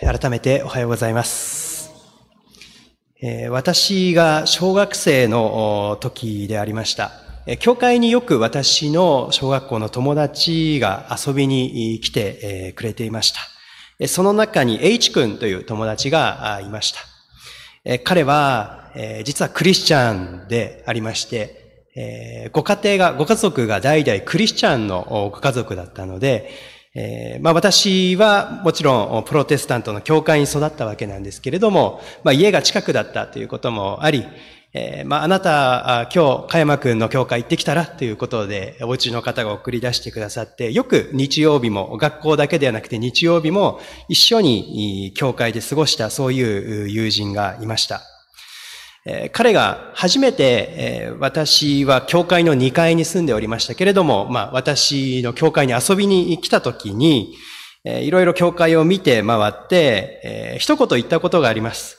改めておはようございます。え私が小学生の時でありました。教会によく私の小学校の友達が遊びに来てくれていました。その中に H 君という友達がいました。彼は、実はクリスチャンでありまして、ご家庭が、ご家族が代々クリスチャンのご家族だったので、えーまあ私はもちろんプロテスタントの教会に育ったわけなんですけれども、まあ家が近くだったということもあり、えーまああなた、今日、加山くんの教会行ってきたらということで、お家の方が送り出してくださって、よく日曜日も、学校だけではなくて日曜日も一緒に教会で過ごしたそういう友人がいました。彼が初めて、私は教会の2階に住んでおりましたけれども、まあ私の教会に遊びに来た時に、いろいろ教会を見て回って、一言言ったことがあります。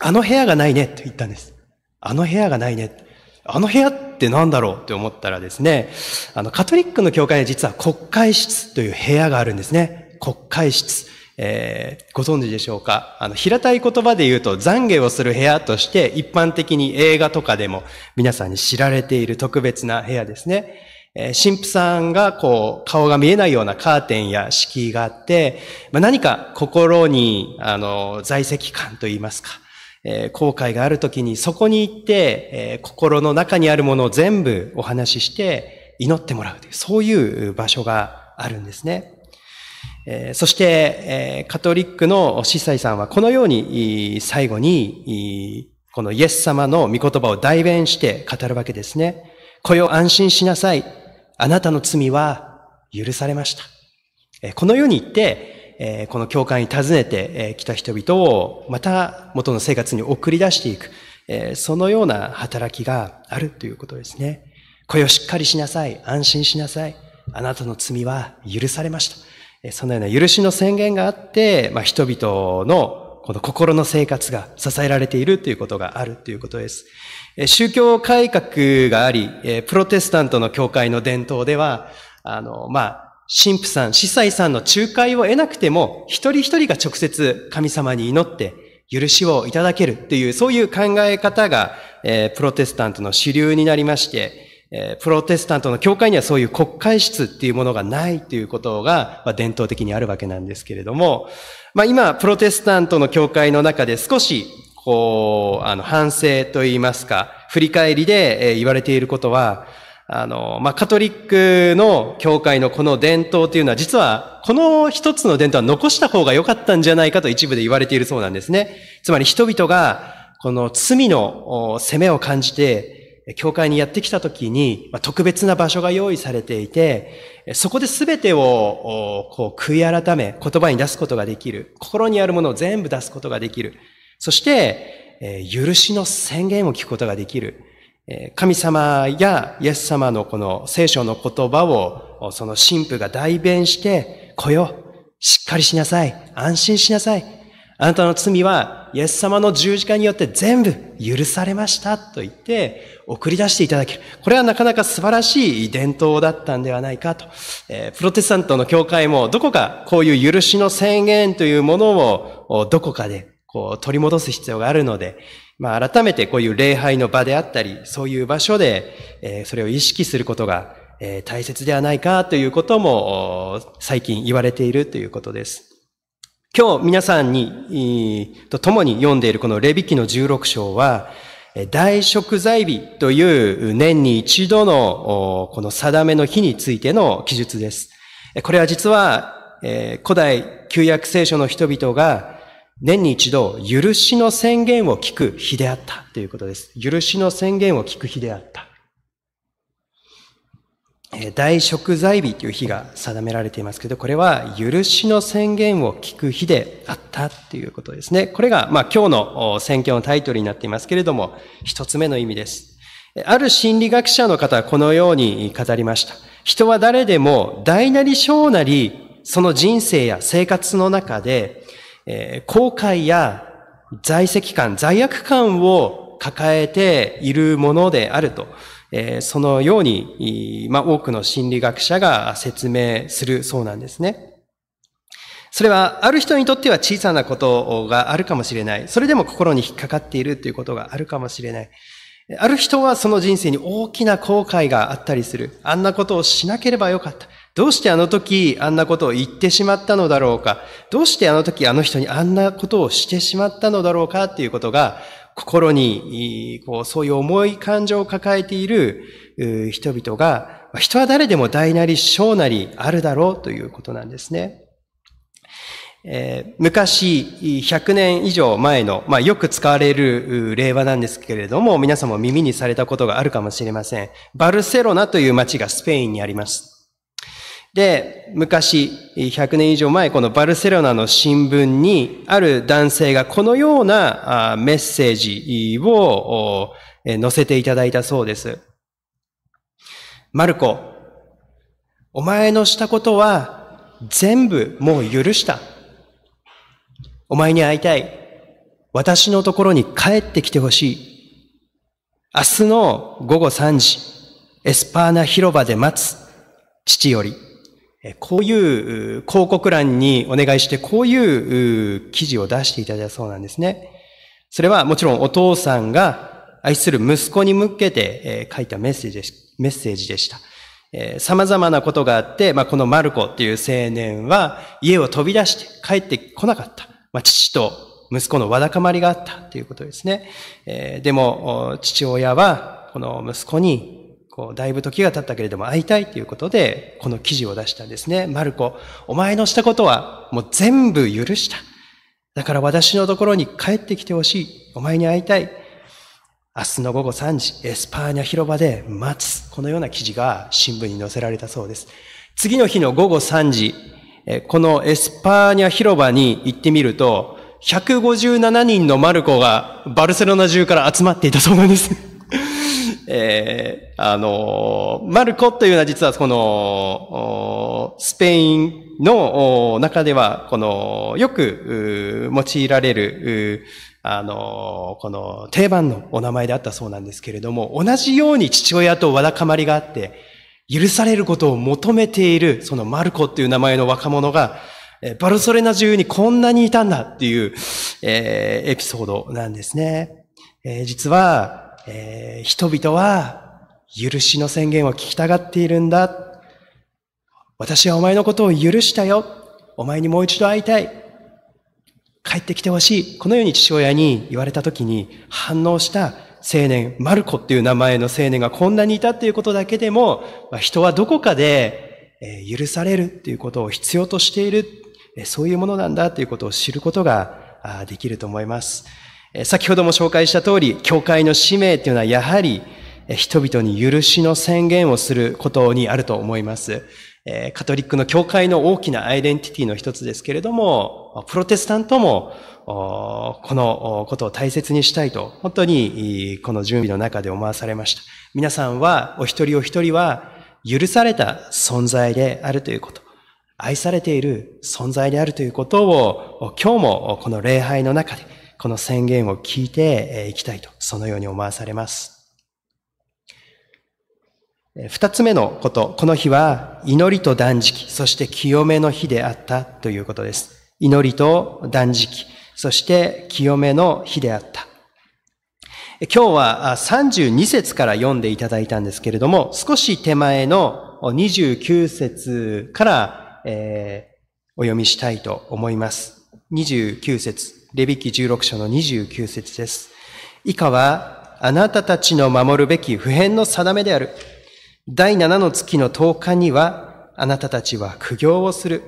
あの部屋がないねと言ったんです。あの部屋がないね。あの部屋って何だろうって思ったらですね、あの、カトリックの教会には実は国会室という部屋があるんですね。国会室。えーご存知でしょうか？あの、平たい言葉で言うと懺悔をする部屋として一般的に映画とかでも皆さんに知られている特別な部屋ですね。えー神父さんがこう、顔が見えないようなカーテンや敷居があって、まあ、何か心に、あの、在籍感といいますか、えー後悔があるときにそこに行って、えー心の中にあるものを全部お話しして祈ってもらうという、そういう場所があるんですね。えそして、えカトリックの司祭さんはこのように最後にこのイエス様の御言葉を代弁して語るわけですね。こよ安心しなさい。あなたの罪は許されました。えこのように言って、えこの教会に訪ねてえーた人々をまた元の生活に送り出していく、えそのような働きがあるということですね。声をしっかりしなさい。安心しなさい。あなたの罪は許されました。そのような許しの宣言があって、まあ、人々のこの心の生活が支えられているということがあるということです。宗教改革があり、プロテスタントの教会の伝統では、あの、まあ、神父さん、司祭さんの仲介を得なくても、一人一人が直接神様に祈って、許しをいただけるっていう、そういう考え方が、えプロテスタントの主流になりまして、えープロテスタントの教会にはそういう国会室っていうものがないということが、まあ、伝統的にあるわけなんですけれども、まあ今、プロテスタントの教会の中で少し、こう、あの、反省といいますか、振り返りでえー言われていることは、あの、まあ、カトリックの教会のこの伝統というのは、実は、この一つの伝統は残した方が良かったんじゃないかと一部で言われているそうなんですね。つまり人々が、この罪の責めを感じて、教会にやってきたときに、特別な場所が用意されていて、そこで全てをこう悔い改め、言葉に出すことができる。心にあるものを全部出すことができる。そして、え許しの宣言を聞くことができる。え神様やイエス様のこの聖書の言葉を、その神父が代弁して、来よ、しっかりしなさい。安心しなさい。あなたの罪は、イエス様の十字架によって全部許されましたと言って、送り出していただける。これはなかなか素晴らしい伝統だったんではないかと。えープロテスタントの教会もどこかこういう許しの宣言というものをどこかでこう取り戻す必要があるので、まあ改めてこういう礼拝の場であったり、そういう場所で、えーそれを意識することが、えー大切ではないかということも最近言われているということです。今日皆さんに、と共に読んでいるこのレビ記の16章は、大食材日という年に一度のこの定めの日についての記述です。これは実は、古代旧約聖書の人々が年に一度許しの宣言を聞く日であったということです。許しの宣言を聞く日であった。大食材日という日が定められていますけど、これは許しの宣言を聞く日であったということですね。これが、まあ、今日の宣教のタイトルになっていますけれども、一つ目の意味です。ある心理学者の方はこのように語りました。人は誰でも大なり小なり、その人生や生活の中で、えー後悔や在籍感、罪悪感を抱えているものであると。えそのように、まあ、多くの心理学者が説明するそうなんですね。それはある人にとっては小さなことがあるかもしれない。それでも心に引っかかっているということがあるかもしれない。ある人はその人生に大きな後悔があったりする。あんなことをしなければよかった。どうしてあの時あんなことを言ってしまったのだろうか。どうしてあの時あの人にあんなことをしてしまったのだろうかっていうことが心にこうそういう重い感情を抱えている人々が人は誰でも大なり小なりあるだろうということなんですね。えー、昔、100年以上前の、まあ、よく使われる令和なんですけれども、皆さんも耳にされたことがあるかもしれません。バルセロナという街がスペインにあります。で、昔、100年以上前、このバルセロナの新聞に、ある男性がこのようなメッセージを載せていただいたそうです。マルコ、お前のしたことは全部もう許した。お前に会いたい。私のところに帰ってきてほしい。明日の午後3時、エスパーナ広場で待つ父より。こういう広告欄にお願いして、こういう記事を出していただいたそうなんですね。それはもちろんお父さんが愛する息子に向けて書いたメッセージメッセージでした。様々なことがあって、まあ、このマルコっていう青年は家を飛び出して帰ってこなかった。まあ、父と息子のわだかまりがあったということですね。でも、父親は、この息子に、こう、だいぶ時が経ったけれども会いたいということで、この記事を出したんですね。マルコ、お前のしたことはもう全部許した。だから私のところに帰ってきてほしい。お前に会いたい。明日の午後3時、エスパーニャ広場で待つ。このような記事が新聞に載せられたそうです。次の日の午後3時、このエスパーニャ広場に行ってみると、157人のマルコがバルセロナ中から集まっていたそうなんです。えー、あの、マルコというのは実はこの、スペインの中では、この、よく用いられる、あの、この定番のお名前であったそうなんですけれども、同じように父親とわだかまりがあって、許されることを求めている、そのマルコっていう名前の若者が、バルソレナ中にこんなにいたんだっていう、えー、エピソードなんですね。えー、実は、えー、人々は許しの宣言を聞きたがっているんだ。私はお前のことを許したよ。お前にもう一度会いたい。帰ってきてほしい。このように父親に言われたときに反応した青年、マルコっていう名前の青年がこんなにいたっていうことだけでもま、人はどこかで許されるっていうことを必要としている、そういうものなんだということを知ることができると思います。先ほども紹介した通り、教会の使命っていうのはやはり人々に許しの宣言をすることにあると思います。カトリックの教会の大きなアイデンティティの一つですけれども、プロテスタントもこのことを大切にしたいと、本当にこの準備の中で思わされました。皆さんは、お一人お一人は、許された存在であるということ、愛されている存在であるということを、今日もこの礼拝の中で、この宣言を聞いていきたいと、そのように思わされます。二つ目のこと、この日は祈りと断食、そして清めの日であったということです。祈りと断食、そして清めの日であった。今日は32節から読んでいただいたんですけれども、少し手前の29節から、えー、お読みしたいと思います。29節、レビキ16章の29節です。以下は、あなたたちの守るべき普遍の定めである。第7の月の10日には、あなたたちは苦行をする。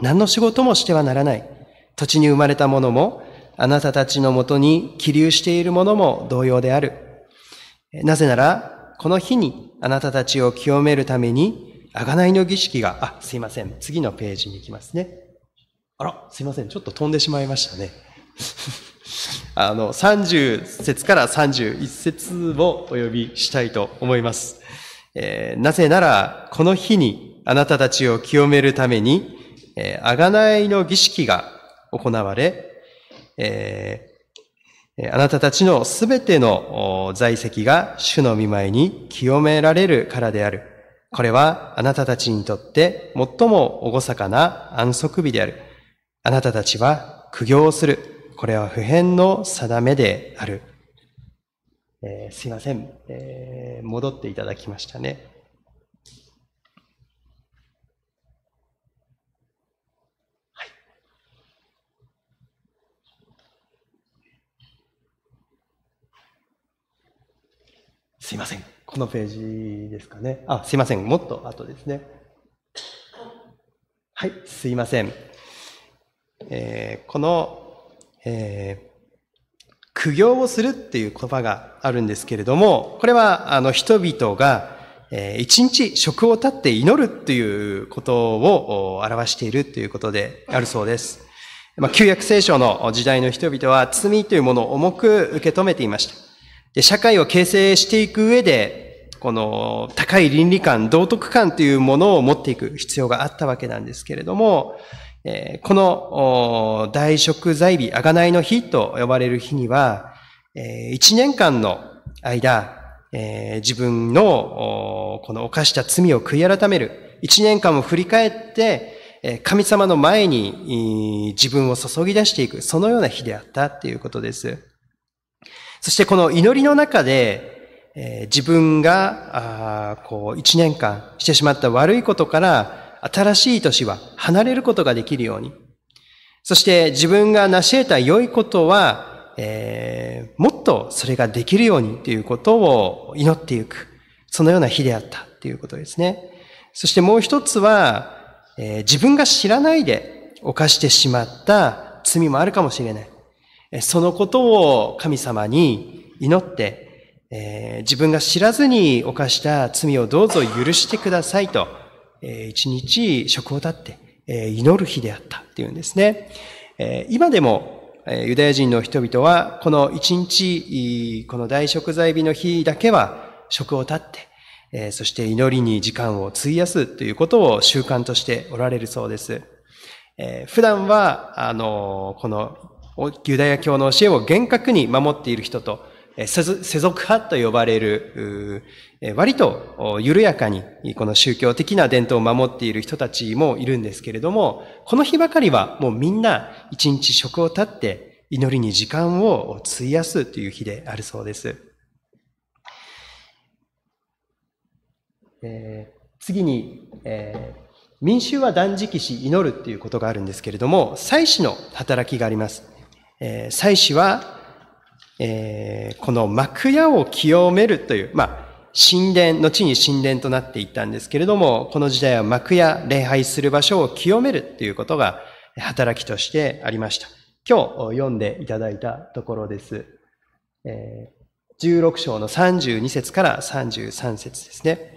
何の仕事もしてはならない。土地に生まれたものも、あなたたちのもとに起立しているものも同様である。なぜなら、この日にあなたたちを清めるために、贖いの儀式が、あ、すいません。次のページに行きますね。あら、すいません。ちょっと飛んでしまいましたね。あの、30節から31節をお呼びしたいと思います。えー、なぜなら、この日にあなたたちを清めるために、えー、贖いの儀式が行われ、えー、あなたたちのすべての在籍が主の見舞いに清められるからである。これはあなたたちにとって最も厳かな安息日である。あなたたちは苦行をする。これは普遍の定めである。えー、すいません、えー、戻っていただきましたね。すいません。このページですかね。あ、すいません。もっと後ですね。はい、すいません。えー、この、えー、苦行をするっていう言葉があるんですけれども、これは、あの、人々が、えー、一日食を立って祈るっていうことを表しているということであるそうです。まあ、旧約聖書の時代の人々は罪というものを重く受け止めていました。で、社会を形成していく上で、この高い倫理観、道徳観というものを持っていく必要があったわけなんですけれども、えこの大食材日、あがないの日と呼ばれる日には、一年間の間、え自分のこの犯した罪を悔い改める、一年間を振り返って、え神様の前に自分を注ぎ出していく、そのような日であったっていうことです。そしてこの祈りの中で、え、自分が、あこう、一年間してしまった悪いことから、新しい年は離れることができるように。そして自分が成し得た良いことは、えー、もっとそれができるようにということを祈っていく。そのような日であったということですね。そしてもう一つは、えー、自分が知らないで犯してしまった罪もあるかもしれない。そのことを神様に祈って、えー、自分が知らずに犯した罪をどうぞ許してくださいと、一日食を立って、祈る日であったっていうんですね。今でも、ユダヤ人の人々は、この一日、この大食材日の日だけは食を立って、そして祈りに時間を費やすということを習慣としておられるそうです。普段は、あの、このユダヤ教の教えを厳格に守っている人と、世俗派と呼ばれる、割と緩やかにこの宗教的な伝統を守っている人たちもいるんですけれども、この日ばかりはもうみんな一日食を立って祈りに時間を費やすという日であるそうです。えー、次に、えー、民衆は断食し祈るっていうことがあるんですけれども、祭祀の働きがあります。えー、祭司は、えー、この幕屋を清めるという、まあ、神殿、後に神殿となっていったんですけれども、この時代は幕屋、礼拝する場所を清めるということが働きとしてありました。今日読んでいただいたところです。えー、16章の32節から33節ですね。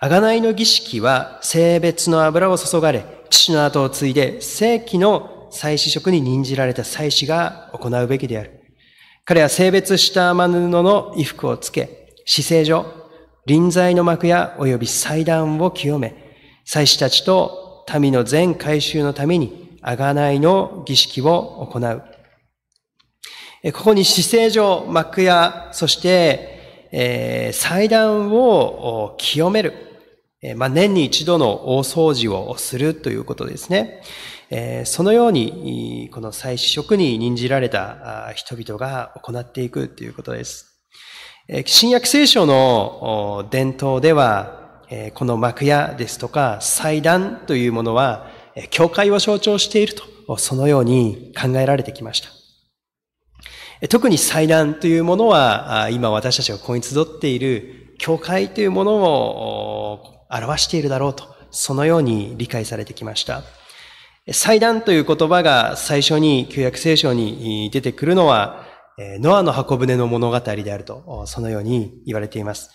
贖いの儀式は性別の油を注がれ、父の後を継いで正規の祭祀職に任じられた祭司が行うべきである。彼は性別した天布の衣服をつけ、死聖所、臨在の幕や及び祭壇を清め、祭司たちと民の全改修のために、贖いの儀式を行う。ここに死聖所、幕屋、そして、えー、祭壇を清める。まあ、年に一度の大掃除をするということですね。えそのように、この祭祀職に任じられた人々が行っていくということです。新約聖書の伝統では、この幕屋ですとか祭壇というものは、教会を象徴していると、そのように考えられてきました。特に祭壇というものは、今私たちがここに集っている教会というものを表しているだろうと、そのように理解されてきました。祭壇という言葉が最初に旧約聖書に出てくるのは、ノアの箱舟の物語であると、そのように言われています。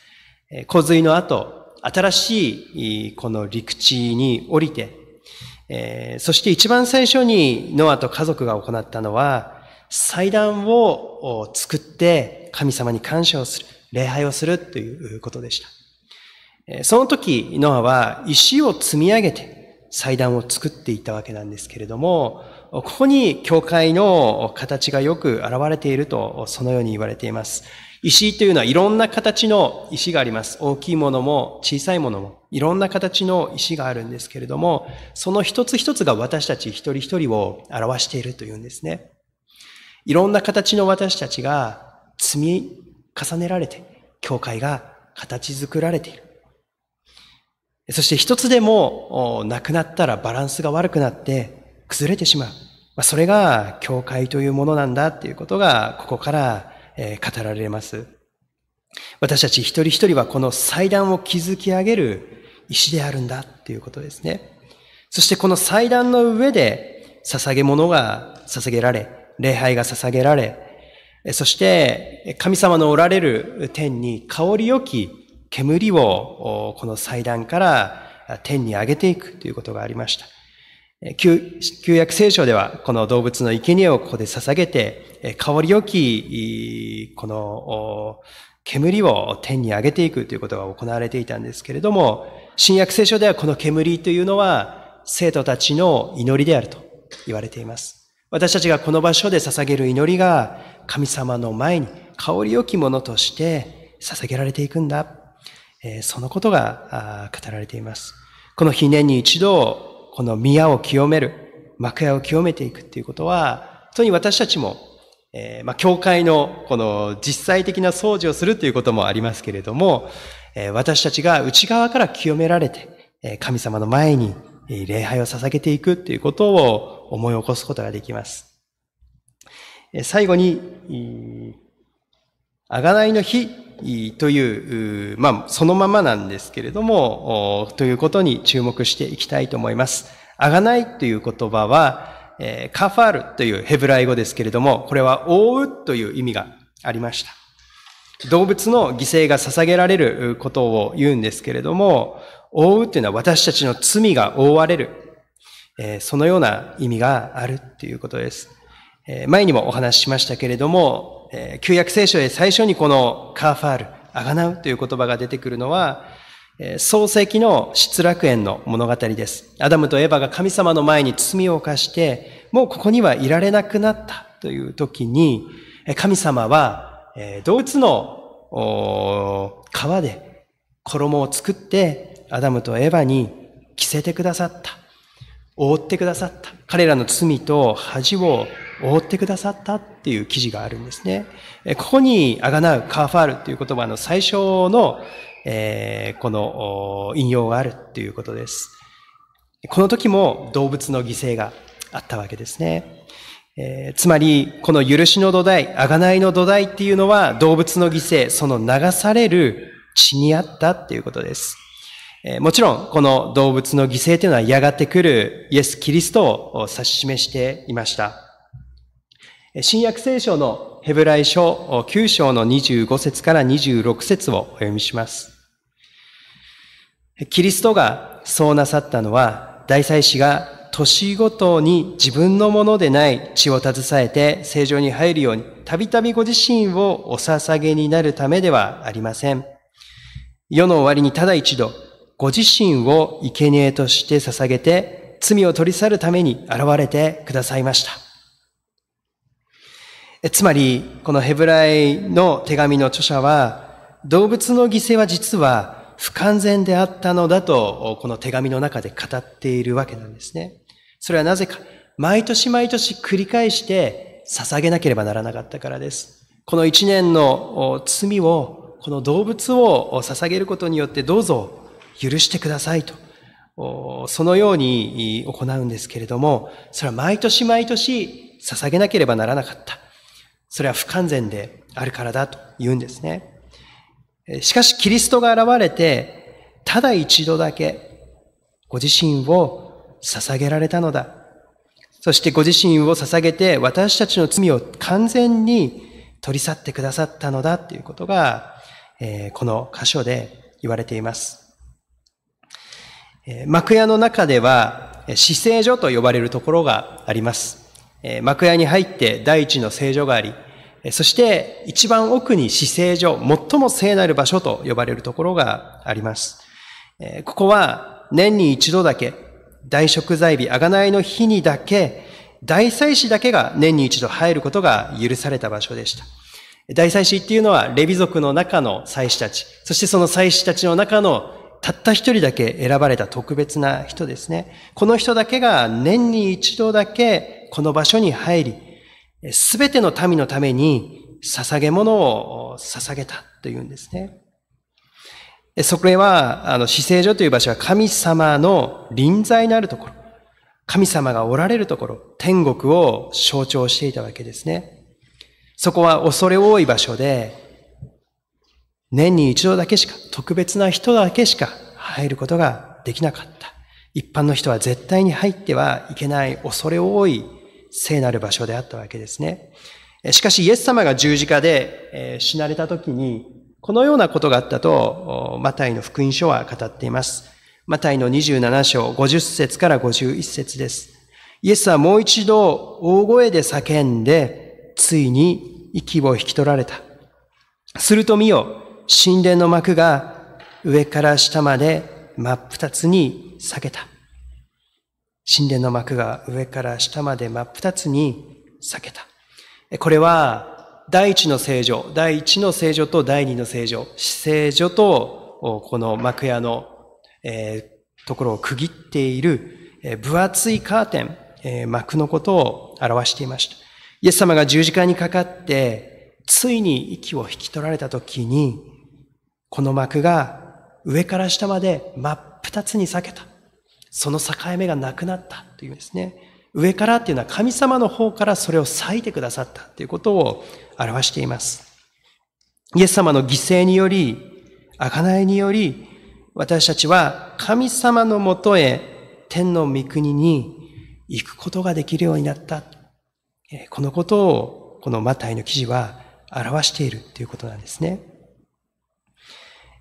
洪水の後、新しいこの陸地に降りて、そして一番最初にノアと家族が行ったのは、祭壇を作って神様に感謝をする、礼拝をするということでした。その時、ノアは石を積み上げて、祭壇を作っていたわけなんですけれども、ここに教会の形がよく現れていると、そのように言われています。石というのはいろんな形の石があります。大きいものも小さいものもいろんな形の石があるんですけれども、その一つ一つが私たち一人一人を表しているというんですね。いろんな形の私たちが積み重ねられて、教会が形作られている。そして一つでもなくなったらバランスが悪くなって崩れてしまう。それが教会というものなんだっていうことがここから語られます。私たち一人一人はこの祭壇を築き上げる石であるんだっていうことですね。そしてこの祭壇の上で捧げ物が捧げられ、礼拝が捧げられ、そして神様のおられる天に香りよき煙をこの祭壇から天に上げていくということがありました。旧約聖書ではこの動物の生贄をここで捧げて、香りよきこの煙を天に上げていくということが行われていたんですけれども、新約聖書ではこの煙というのは生徒たちの祈りであると言われています。私たちがこの場所で捧げる祈りが神様の前に香りよきものとして捧げられていくんだ。そのことが語られています。この日年に一度、この宮を清める、幕屋を清めていくっていうことは、本当に私たちもえー、まあ、教会のこの実際的な掃除をするということもありますけれども、え、私たちが内側から清められて、え、神様の前に礼拝を捧げていくということを思い起こすことができます。最後に、あがないの日という、まあ、そのままなんですけれども、ということに注目していきたいと思います。あがないという言葉は、え、カファールというヘブライ語ですけれども、これは覆うという意味がありました。動物の犠牲が捧げられることを言うんですけれども、覆うというのは私たちの罪が覆われる。え、そのような意味があるということです。前にもお話ししましたけれども、旧約聖書で最初にこのカーファール、あがなうという言葉が出てくるのは、創世記の失楽園の物語です。アダムとエバが神様の前に罪を犯して、もうここにはいられなくなったという時に、神様は動物の皮で衣を作って、アダムとエバに着せてくださった。覆ってくださった。彼らの罪と恥を覆ってくださったっていう記事があるんですね。ここにあがなうカーファールという言葉の最初のえー、この引用があるっていうことです。この時も動物の犠牲があったわけですね。えー、つまり、この許しの土台、贖いの土台っていうのは動物の犠牲、その流される血にあったっていうことです。えー、もちろん、この動物の犠牲というのはやがて来るイエス・キリストを指し示していました。新約聖書のヘブライ書9章の25節から26節をお読みします。キリストがそうなさったのは、大祭司が年ごとに自分のものでない血を携えて正常に入るように、たびたびご自身をお捧げになるためではありません。世の終わりにただ一度、ご自身を生贄として捧げて、罪を取り去るために現れてくださいました。つまり、このヘブライの手紙の著者は、動物の犠牲は実は不完全であったのだと、この手紙の中で語っているわけなんですね。それはなぜか、毎年毎年繰り返して捧げなければならなかったからです。この一年の罪を、この動物を捧げることによってどうぞ許してくださいと、そのように行うんですけれども、それは毎年毎年捧げなければならなかった。それは不完全であるからだと言うんですね。しかしキリストが現れて、ただ一度だけご自身を捧げられたのだ。そしてご自身を捧げて私たちの罪を完全に取り去ってくださったのだということが、この箇所で言われています。幕屋の中では、死聖所と呼ばれるところがあります。幕屋に入って第一の聖所があり、そして一番奥に死聖所、最も聖なる場所と呼ばれるところがあります。ここは年に一度だけ大食材日、あがないの日にだけ、大祭司だけが年に一度入ることが許された場所でした。大祭司っていうのは、レビ族の中の祭司たち、そしてその祭司たちの中のたった一人だけ選ばれた特別な人ですね。この人だけが年に一度だけこの場所に入り、すべての民のために捧げ物を捧げたというんですね。それは、あの、死聖所という場所は神様の臨在のあるところ、神様がおられるところ、天国を象徴していたわけですね。そこは恐れ多い場所で、年に一度だけしか、特別な人だけしか入ることができなかった。一般の人は絶対に入ってはいけない恐れ多い聖なる場所であったわけですね。しかしイエス様が十字架で死なれた時にこのようなことがあったと、マタイの福音書は語っています。マタイの27章50節から51節です。イエスはもう一度大声で叫んで、ついに息を引き取られた。すると見よ、神殿の幕が上から下まで真っ二つに裂けた。神殿の幕が上から下まで真っ二つに裂けた。これは第一の聖女、第一の聖女と第二の聖女、死聖女とこの幕屋の、えー、ところを区切っている、えー、分厚いカーテン、えー、幕のことを表していました。イエス様が十字架にかかって、ついに息を引き取られたときに、この幕が上から下まで真っ二つに裂けた。その境目がなくなったというんですね。上からっていうのは神様の方からそれを裂いてくださったということを表しています。イエス様の犠牲により、贖いにより、私たちは神様のもとへ天の御国に行くことができるようになった。このことをこのマタイの記事は表しているということなんですね。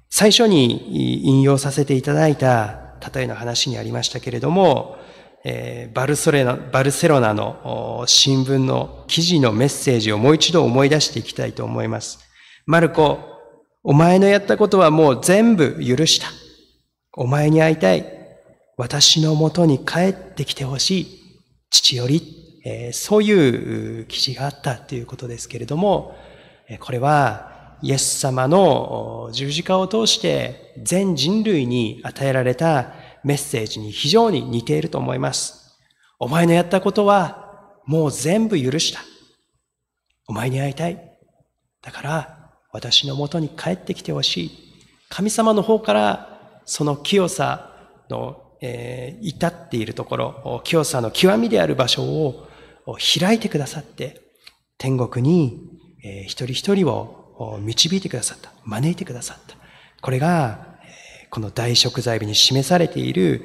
最初に引用させていただいた例えの話にありましたけれども、えー、バルソレナバルセロナの新聞の記事のメッセージをもう一度思い出していきたいと思います。マルコ、お前のやったことはもう全部許した。お前に会いたい。私のもとに帰ってきてほしい。父より、えー、そういう記事があったということですけれども、これはイエス様の十字架を通して全人類に与えられたメッセージに非常に似ていると思います。お前のやったことはもう全部許した。お前に会いたい。だから私のもとに帰ってきてほしい。神様の方からその清さの、えー、至っているところ、清さの極みである場所を開いてくださって、天国に、えー、一人一人を導いてくださった。招いてくださった。これがこの大食材日に示されている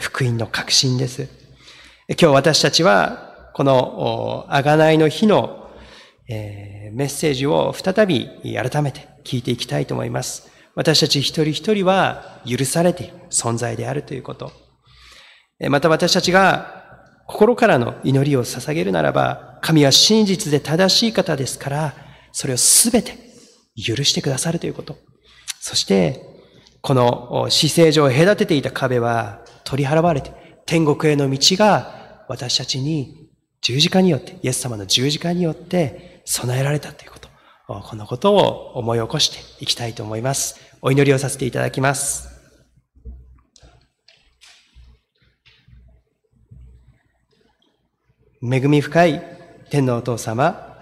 福音の確信です。今日私たちはこの贖いの日のメッセージを再び改めて聞いていきたいと思います。私たち一人一人は許されている存在であるということ。また私たちが心からの祈りを捧げるならば、神は真実で正しい方ですから、それをすべて許してくださるということ。そして、この姿勢上隔てていた壁は取り払われて、天国への道が私たちに十字架によって、イエス様の十字架によって備えられたということ。このことを思い起こしていきたいと思います。お祈りをさせていただきます。恵み深い天のお父様、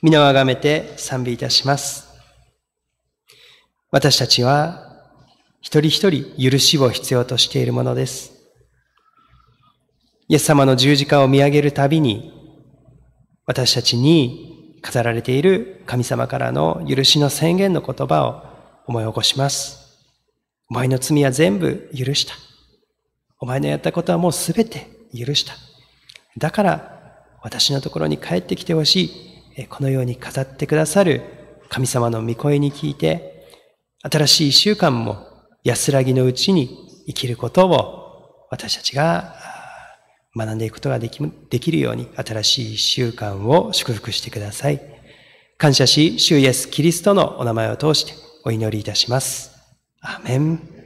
皆をあがめて賛美いたします。私たちは一人一人許しを必要としているものです。イエス様の十字架を見上げるたびに、私たちに飾られている神様からの許しの宣言の言葉を思い起こします。お前の罪は全部許した。お前のやったことはもうすべて許した。だから私のところに帰ってきてほしい。このように飾ってくださる神様の御声に聞いて、新しい一週間も安らぎのうちに生きることを私たちが学んでいくことができできるように新しい習慣を祝福してください。感謝し、主イエス・キリストのお名前を通してお祈りいたします。アメン。